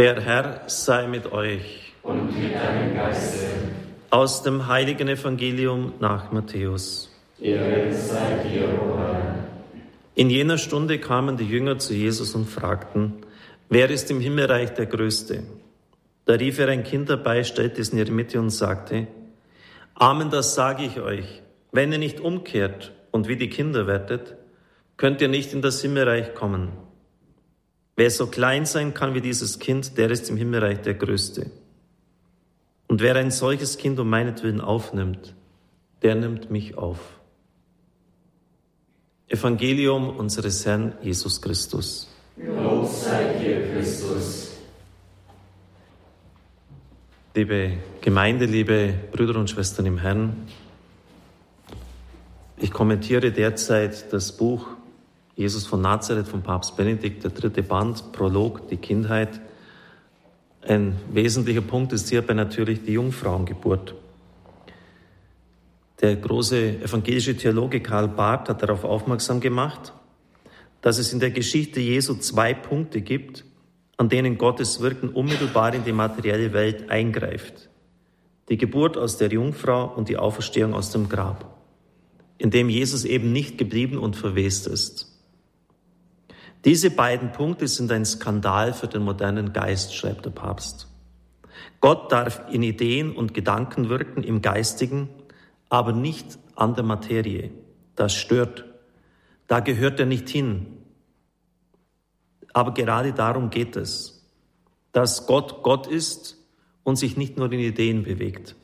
Der Herr sei mit euch. Und mit deinem Geiste. Aus dem heiligen Evangelium nach Matthäus. Ehre sei dir, o Herr. In jener Stunde kamen die Jünger zu Jesus und fragten, wer ist im Himmelreich der Größte? Da rief er ein Kind dabei, stellte es in ihre Mitte und sagte, Amen, das sage ich euch, wenn ihr nicht umkehrt und wie die Kinder werdet, könnt ihr nicht in das Himmelreich kommen. Wer so klein sein kann wie dieses Kind, der ist im Himmelreich der Größte. Und wer ein solches Kind um meinetwillen aufnimmt, der nimmt mich auf. Evangelium unseres Herrn Jesus Christus. Lob sei dir, Christus. Liebe Gemeinde, liebe Brüder und Schwestern im Herrn, ich kommentiere derzeit das Buch Jesus von Nazareth von Papst Benedikt, der dritte Band, Prolog, die Kindheit. Ein wesentlicher Punkt ist hierbei natürlich die Jungfrauengeburt. Der große evangelische Theologe Karl Barth hat darauf aufmerksam gemacht, dass es in der Geschichte Jesu zwei Punkte gibt, an denen Gottes Wirken unmittelbar in die materielle Welt eingreift. Die Geburt aus der Jungfrau und die Auferstehung aus dem Grab, in dem Jesus eben nicht geblieben und verwest ist. Diese beiden Punkte sind ein Skandal für den modernen Geist, schreibt der Papst. Gott darf in Ideen und Gedanken wirken im Geistigen, aber nicht an der Materie. Das stört. Da gehört er nicht hin. Aber gerade darum geht es, dass Gott Gott ist und sich nicht nur in Ideen bewegt.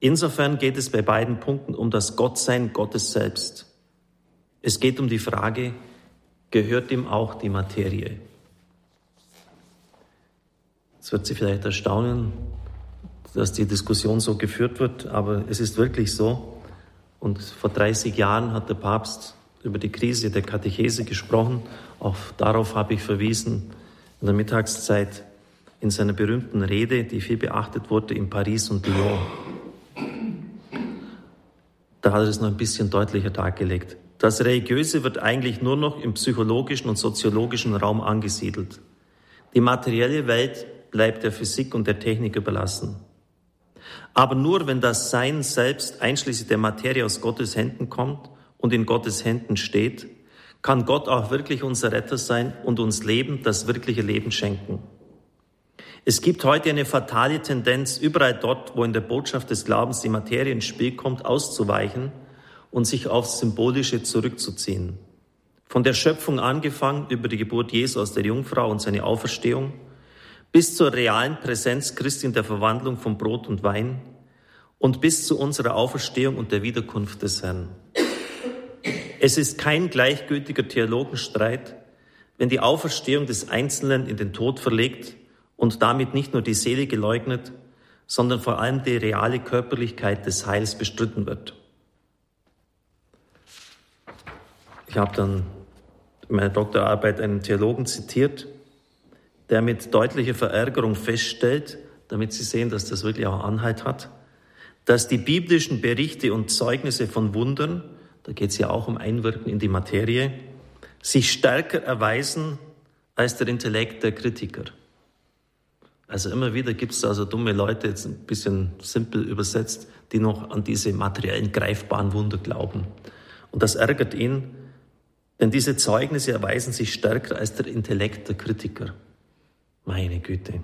Insofern geht es bei beiden Punkten um das Gottsein Gottes selbst. Es geht um die Frage, gehört ihm auch die Materie. Es wird Sie vielleicht erstaunen, dass die Diskussion so geführt wird, aber es ist wirklich so. Und vor 30 Jahren hat der Papst über die Krise der Katechese gesprochen. Auch darauf habe ich verwiesen in der Mittagszeit in seiner berühmten Rede, die viel beachtet wurde in Paris und Lyon. Da hat er es noch ein bisschen deutlicher dargelegt. Das Religiöse wird eigentlich nur noch im psychologischen und soziologischen Raum angesiedelt. Die materielle Welt bleibt der Physik und der Technik überlassen. Aber nur wenn das Sein selbst einschließlich der Materie aus Gottes Händen kommt und in Gottes Händen steht, kann Gott auch wirklich unser Retter sein und uns Leben, das wirkliche Leben schenken. Es gibt heute eine fatale Tendenz, überall dort, wo in der Botschaft des Glaubens die Materie ins Spiel kommt, auszuweichen – und sich aufs Symbolische zurückzuziehen. Von der Schöpfung angefangen über die Geburt Jesu aus der Jungfrau und seine Auferstehung bis zur realen Präsenz Christi in der Verwandlung von Brot und Wein und bis zu unserer Auferstehung und der Wiederkunft des Herrn. Es ist kein gleichgültiger Theologenstreit, wenn die Auferstehung des Einzelnen in den Tod verlegt und damit nicht nur die Seele geleugnet, sondern vor allem die reale Körperlichkeit des Heils bestritten wird. Ich habe dann in meiner Doktorarbeit einen Theologen zitiert, der mit deutlicher Verärgerung feststellt, damit Sie sehen, dass das wirklich auch Anhalt hat, dass die biblischen Berichte und Zeugnisse von Wundern, da geht es ja auch um Einwirken in die Materie, sich stärker erweisen als der Intellekt der Kritiker. Also immer wieder gibt es also dumme Leute, jetzt ein bisschen simpel übersetzt, die noch an diese materiellen greifbaren Wunder glauben. Und das ärgert ihn, denn diese Zeugnisse erweisen sich stärker als der Intellekt der Kritiker. Meine Güte.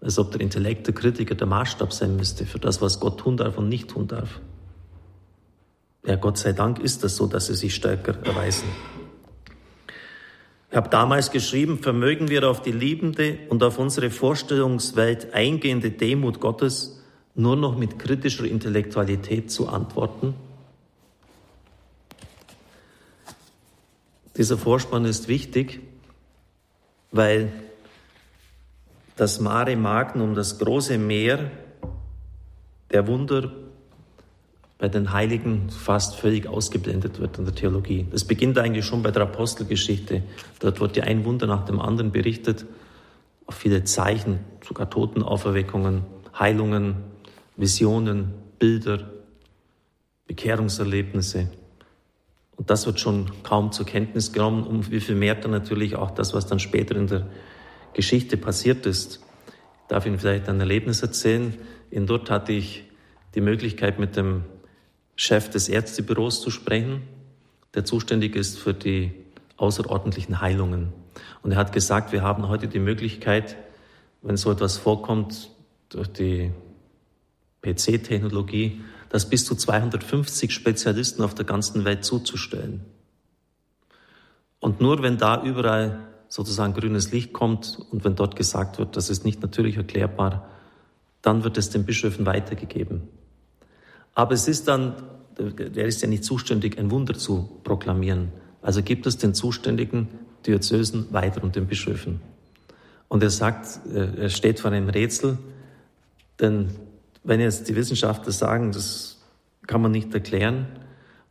Als ob der Intellekt der Kritiker der Maßstab sein müsste für das, was Gott tun darf und nicht tun darf. Ja, Gott sei Dank ist das so, dass sie sich stärker erweisen. Ich habe damals geschrieben, vermögen wir auf die liebende und auf unsere Vorstellungswelt eingehende Demut Gottes nur noch mit kritischer Intellektualität zu antworten? Dieser Vorspann ist wichtig, weil das Mare Magnum, das große Meer der Wunder bei den Heiligen fast völlig ausgeblendet wird in der Theologie. Das beginnt eigentlich schon bei der Apostelgeschichte. Dort wird ja ein Wunder nach dem anderen berichtet, auch viele Zeichen, sogar Totenauferweckungen, Heilungen, Visionen, Bilder, Bekehrungserlebnisse. Und das wird schon kaum zur Kenntnis genommen, um wie viel mehr dann natürlich auch das, was dann später in der Geschichte passiert ist. Ich darf Ihnen vielleicht ein Erlebnis erzählen. In dort hatte ich die Möglichkeit, mit dem Chef des Ärztebüros zu sprechen, der zuständig ist für die außerordentlichen Heilungen. Und er hat gesagt, wir haben heute die Möglichkeit, wenn so etwas vorkommt, durch die PC-Technologie, das bis zu 250 Spezialisten auf der ganzen Welt zuzustellen. Und nur wenn da überall sozusagen grünes Licht kommt und wenn dort gesagt wird, das ist nicht natürlich erklärbar, dann wird es den Bischöfen weitergegeben. Aber es ist dann, der ist ja nicht zuständig, ein Wunder zu proklamieren. Also gibt es den zuständigen Diözesen weiter und den Bischöfen. Und er sagt, äh, er steht vor einem Rätsel, denn wenn jetzt die Wissenschaftler sagen, das kann man nicht erklären,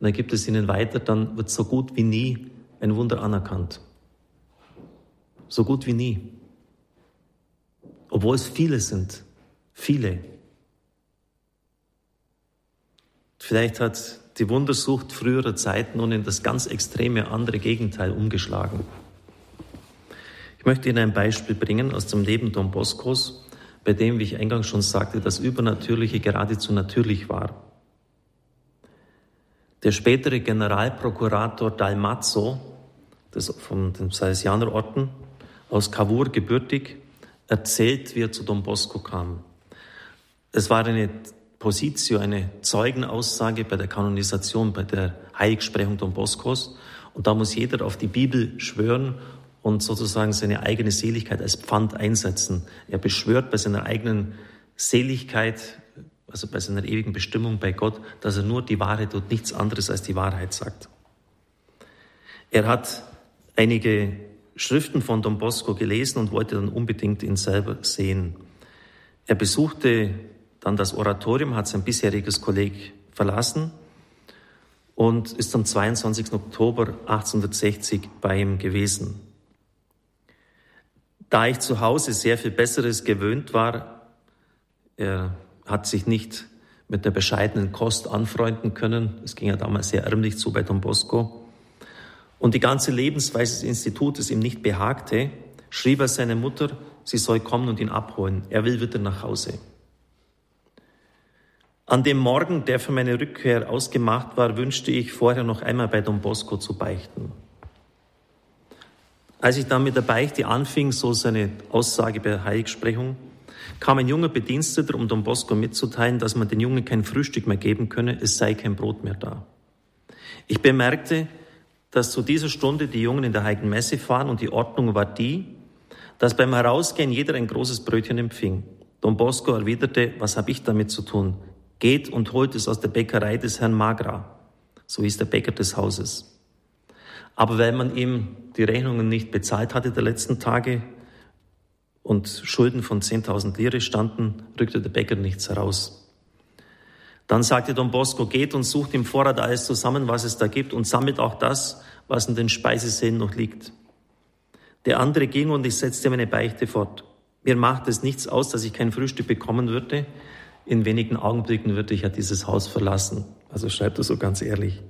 und dann gibt es ihnen weiter, dann wird so gut wie nie ein Wunder anerkannt. So gut wie nie. Obwohl es viele sind. Viele. Vielleicht hat die Wundersucht früherer Zeiten nun in das ganz extreme andere Gegenteil umgeschlagen. Ich möchte Ihnen ein Beispiel bringen aus dem Leben Don Boscos, bei dem, wie ich eingangs schon sagte, das Übernatürliche geradezu natürlich war. Der spätere Generalprokurator Dalmazzo, das von den Salesianerorten, aus Cavour gebürtig, erzählt, wie er zu Don Bosco kam. Es war eine Positio, eine Zeugenaussage bei der Kanonisation, bei der Heiligsprechung Don Boscos. Und da muss jeder auf die Bibel schwören und sozusagen seine eigene Seligkeit als Pfand einsetzen. Er beschwört bei seiner eigenen Seligkeit, also bei seiner ewigen Bestimmung bei Gott, dass er nur die Wahrheit und nichts anderes als die Wahrheit sagt. Er hat einige Schriften von Don Bosco gelesen und wollte dann unbedingt ihn selber sehen. Er besuchte dann das Oratorium, hat sein bisheriges Kolleg verlassen und ist am 22. Oktober 1860 bei ihm gewesen. Da ich zu Hause sehr viel Besseres gewöhnt war, er hat sich nicht mit der bescheidenen Kost anfreunden können. Es ging ja damals sehr ärmlich zu bei Don Bosco. Und die ganze Lebensweise des Institutes ihm nicht behagte, schrieb er seine Mutter, sie soll kommen und ihn abholen. Er will wieder nach Hause. An dem Morgen, der für meine Rückkehr ausgemacht war, wünschte ich vorher noch einmal bei Don Bosco zu beichten. Als ich dann mit der Beichte anfing, so seine Aussage bei der Heiligsprechung, kam ein junger Bediensteter, um Don Bosco mitzuteilen, dass man den Jungen kein Frühstück mehr geben könne, es sei kein Brot mehr da. Ich bemerkte, dass zu dieser Stunde die Jungen in der Heiligen Messe fahren und die Ordnung war die, dass beim Herausgehen jeder ein großes Brötchen empfing. Don Bosco erwiderte, was habe ich damit zu tun? Geht und holt es aus der Bäckerei des Herrn Magra. So hieß der Bäcker des Hauses. Aber weil man ihm die Rechnungen nicht bezahlt hatte der letzten Tage, und Schulden von 10.000 Lire standen, rückte der Bäcker nichts heraus. Dann sagte Don Bosco, geht und sucht im Vorrat alles zusammen, was es da gibt und sammelt auch das, was in den Speisesälen noch liegt. Der andere ging und ich setzte meine Beichte fort. Mir macht es nichts aus, dass ich kein Frühstück bekommen würde. In wenigen Augenblicken würde ich ja dieses Haus verlassen. Also schreibt er so ganz ehrlich.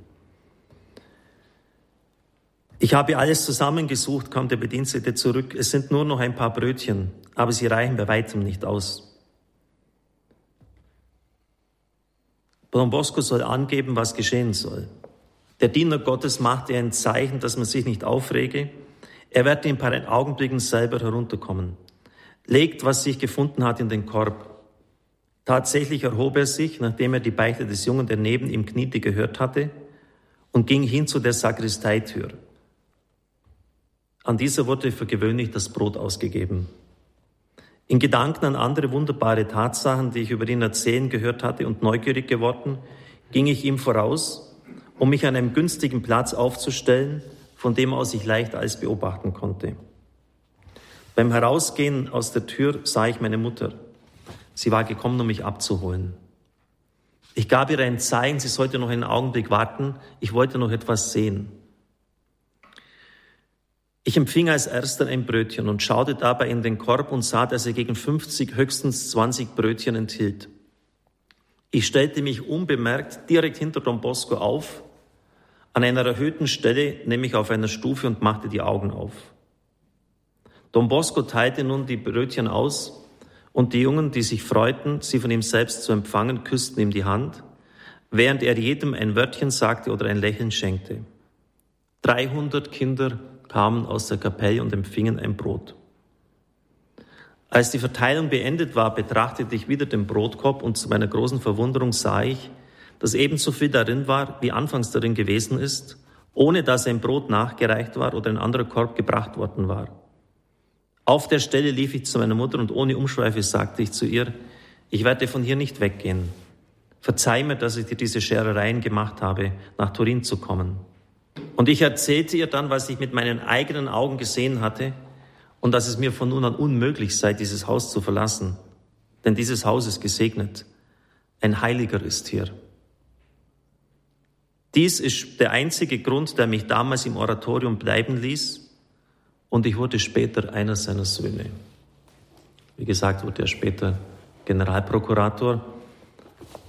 Ich habe alles zusammengesucht, kam der Bedienstete zurück. Es sind nur noch ein paar Brötchen, aber sie reichen bei weitem nicht aus. Don Bosco soll angeben, was geschehen soll. Der Diener Gottes machte ein Zeichen, dass man sich nicht aufrege. Er werde in ein paar Augenblicken selber herunterkommen. Legt, was sich gefunden hat, in den Korb. Tatsächlich erhob er sich, nachdem er die Beichte des Jungen, der neben ihm kniete, gehört hatte, und ging hin zu der Sakristeitür. An dieser wurde für gewöhnlich das Brot ausgegeben. In Gedanken an andere wunderbare Tatsachen, die ich über ihn erzählen gehört hatte und neugierig geworden, ging ich ihm voraus, um mich an einem günstigen Platz aufzustellen, von dem aus ich leicht alles beobachten konnte. Beim Herausgehen aus der Tür sah ich meine Mutter. Sie war gekommen, um mich abzuholen. Ich gab ihr ein Zeichen, sie sollte noch einen Augenblick warten. Ich wollte noch etwas sehen. Ich empfing als erster ein Brötchen und schaute dabei in den Korb und sah, dass er gegen 50, höchstens 20 Brötchen enthielt. Ich stellte mich unbemerkt direkt hinter Don Bosco auf, an einer erhöhten Stelle, nämlich auf einer Stufe und machte die Augen auf. Don Bosco teilte nun die Brötchen aus und die Jungen, die sich freuten, sie von ihm selbst zu empfangen, küssten ihm die Hand, während er jedem ein Wörtchen sagte oder ein Lächeln schenkte. 300 Kinder kamen aus der Kapelle und empfingen ein Brot. Als die Verteilung beendet war, betrachtete ich wieder den Brotkorb und zu meiner großen Verwunderung sah ich, dass ebenso viel darin war, wie anfangs darin gewesen ist, ohne dass ein Brot nachgereicht war oder ein anderer Korb gebracht worden war. Auf der Stelle lief ich zu meiner Mutter und ohne Umschweife sagte ich zu ihr, ich werde von hier nicht weggehen. Verzeih mir, dass ich dir diese Scherereien gemacht habe, nach Turin zu kommen. Und ich erzählte ihr dann, was ich mit meinen eigenen Augen gesehen hatte und dass es mir von nun an unmöglich sei, dieses Haus zu verlassen. Denn dieses Haus ist gesegnet. Ein Heiliger ist hier. Dies ist der einzige Grund, der mich damals im Oratorium bleiben ließ und ich wurde später einer seiner Söhne. Wie gesagt, wurde er später Generalprokurator.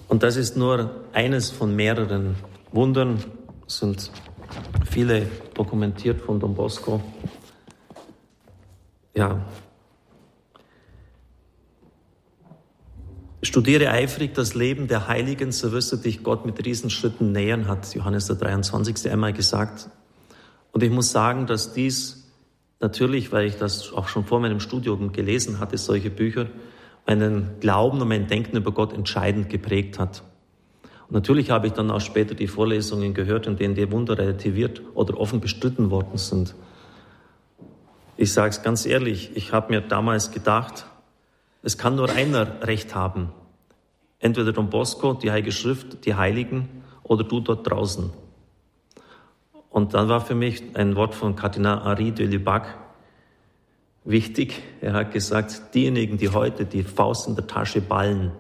Und das ist nur eines von mehreren Wundern. Sind viele dokumentiert von Don Bosco. Ja. Studiere eifrig das Leben der Heiligen, so wirst du dich Gott mit Riesenschritten nähern, hat Johannes der 23. einmal gesagt. Und ich muss sagen, dass dies natürlich, weil ich das auch schon vor meinem Studium gelesen hatte, solche Bücher, meinen Glauben und mein Denken über Gott entscheidend geprägt hat. Natürlich habe ich dann auch später die Vorlesungen gehört, in denen die Wunder relativiert oder offen bestritten worden sind. Ich sage es ganz ehrlich, ich habe mir damals gedacht, es kann nur einer Recht haben. Entweder Don Bosco, die Heilige Schrift, die Heiligen oder du dort draußen. Und dann war für mich ein Wort von Kardinal Henri de Lubac wichtig. Er hat gesagt, diejenigen, die heute die Faust in der Tasche ballen,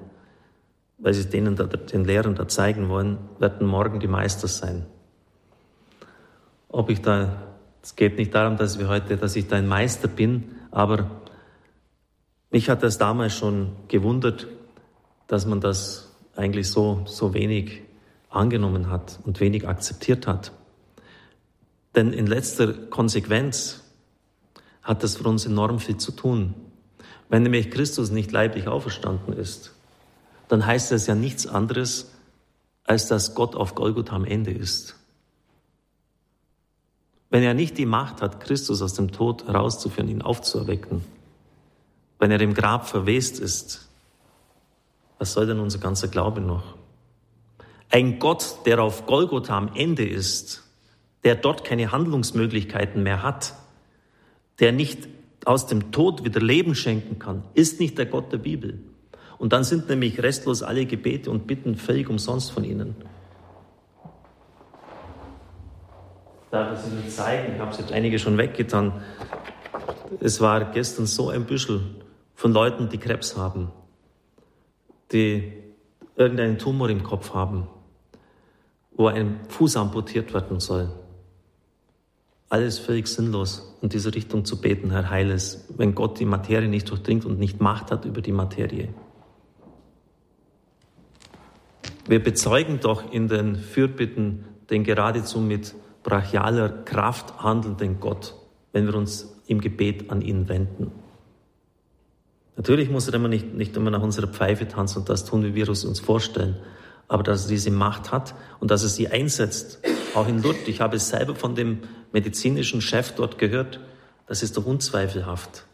weil sie denen da, den Lehrern da zeigen wollen, werden morgen die Meister sein. Ob ich da, es geht nicht darum, dass wir heute, dass ich da ein Meister bin, aber mich hat das damals schon gewundert, dass man das eigentlich so, so wenig angenommen hat und wenig akzeptiert hat. Denn in letzter Konsequenz hat das für uns enorm viel zu tun. Wenn nämlich Christus nicht leiblich auferstanden ist, dann heißt das ja nichts anderes, als dass Gott auf Golgotha am Ende ist. Wenn er nicht die Macht hat, Christus aus dem Tod herauszuführen, ihn aufzuerwecken, wenn er im Grab verwest ist, was soll denn unser ganzer Glaube noch? Ein Gott, der auf Golgotha am Ende ist, der dort keine Handlungsmöglichkeiten mehr hat, der nicht aus dem Tod wieder Leben schenken kann, ist nicht der Gott der Bibel. Und dann sind nämlich restlos alle Gebete und Bitten völlig umsonst von ihnen. Darf ich Ihnen zeigen? Ich habe es jetzt einige schon weggetan. Es war gestern so ein Büschel von Leuten, die Krebs haben, die irgendeinen Tumor im Kopf haben, wo ein Fuß amputiert werden soll. Alles völlig sinnlos, in diese Richtung zu beten, Herr Heiles, wenn Gott die Materie nicht durchdringt und nicht Macht hat über die Materie. Wir bezeugen doch in den Fürbitten den geradezu mit brachialer Kraft handelnden Gott, wenn wir uns im Gebet an ihn wenden. Natürlich muss er immer nicht, nicht immer nach unserer Pfeife tanzen und das tun, wie wir es uns vorstellen, aber dass er diese Macht hat und dass er sie einsetzt, auch in Lourdes. Ich habe es selber von dem medizinischen Chef dort gehört, das ist doch unzweifelhaft.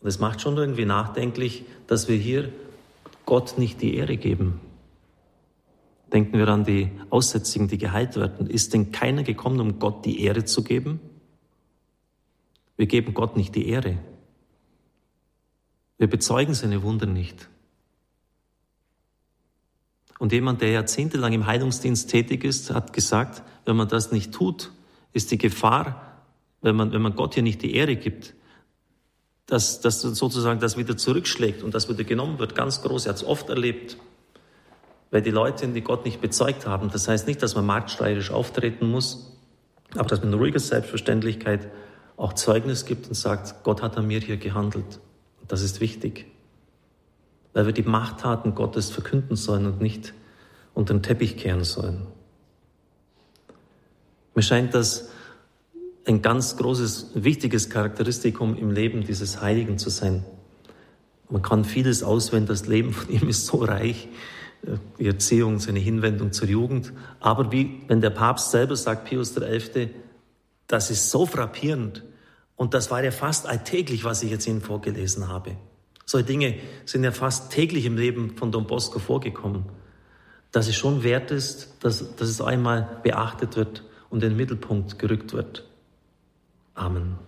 Und es macht schon irgendwie nachdenklich, dass wir hier Gott nicht die Ehre geben. Denken wir an die Aussätzigen, die geheilt werden. Ist denn keiner gekommen, um Gott die Ehre zu geben? Wir geben Gott nicht die Ehre. Wir bezeugen seine Wunder nicht. Und jemand, der jahrzehntelang im Heilungsdienst tätig ist, hat gesagt, wenn man das nicht tut, ist die Gefahr, wenn man, wenn man Gott hier nicht die Ehre gibt, dass, dass sozusagen das wieder zurückschlägt und das wieder genommen wird, ganz groß. Er hat es oft erlebt, weil die Leute, die Gott nicht bezeugt haben, das heißt nicht, dass man marktstreiterisch auftreten muss, aber dass man in ruhiger Selbstverständlichkeit auch Zeugnis gibt und sagt, Gott hat an mir hier gehandelt. Und das ist wichtig weil wir die Machttaten Gottes verkünden sollen und nicht unter den Teppich kehren sollen. Mir scheint das ein ganz großes, wichtiges Charakteristikum im Leben dieses Heiligen zu sein. Man kann vieles auswählen, das Leben von ihm ist so reich, äh, die Erziehung, seine Hinwendung zur Jugend. Aber wie, wenn der Papst selber sagt, Pius XI., das ist so frappierend. Und das war ja fast alltäglich, was ich jetzt Ihnen vorgelesen habe. Solche Dinge sind ja fast täglich im Leben von Don Bosco vorgekommen. Dass es schon wert ist, dass, dass es einmal beachtet wird und in den Mittelpunkt gerückt wird. Amen.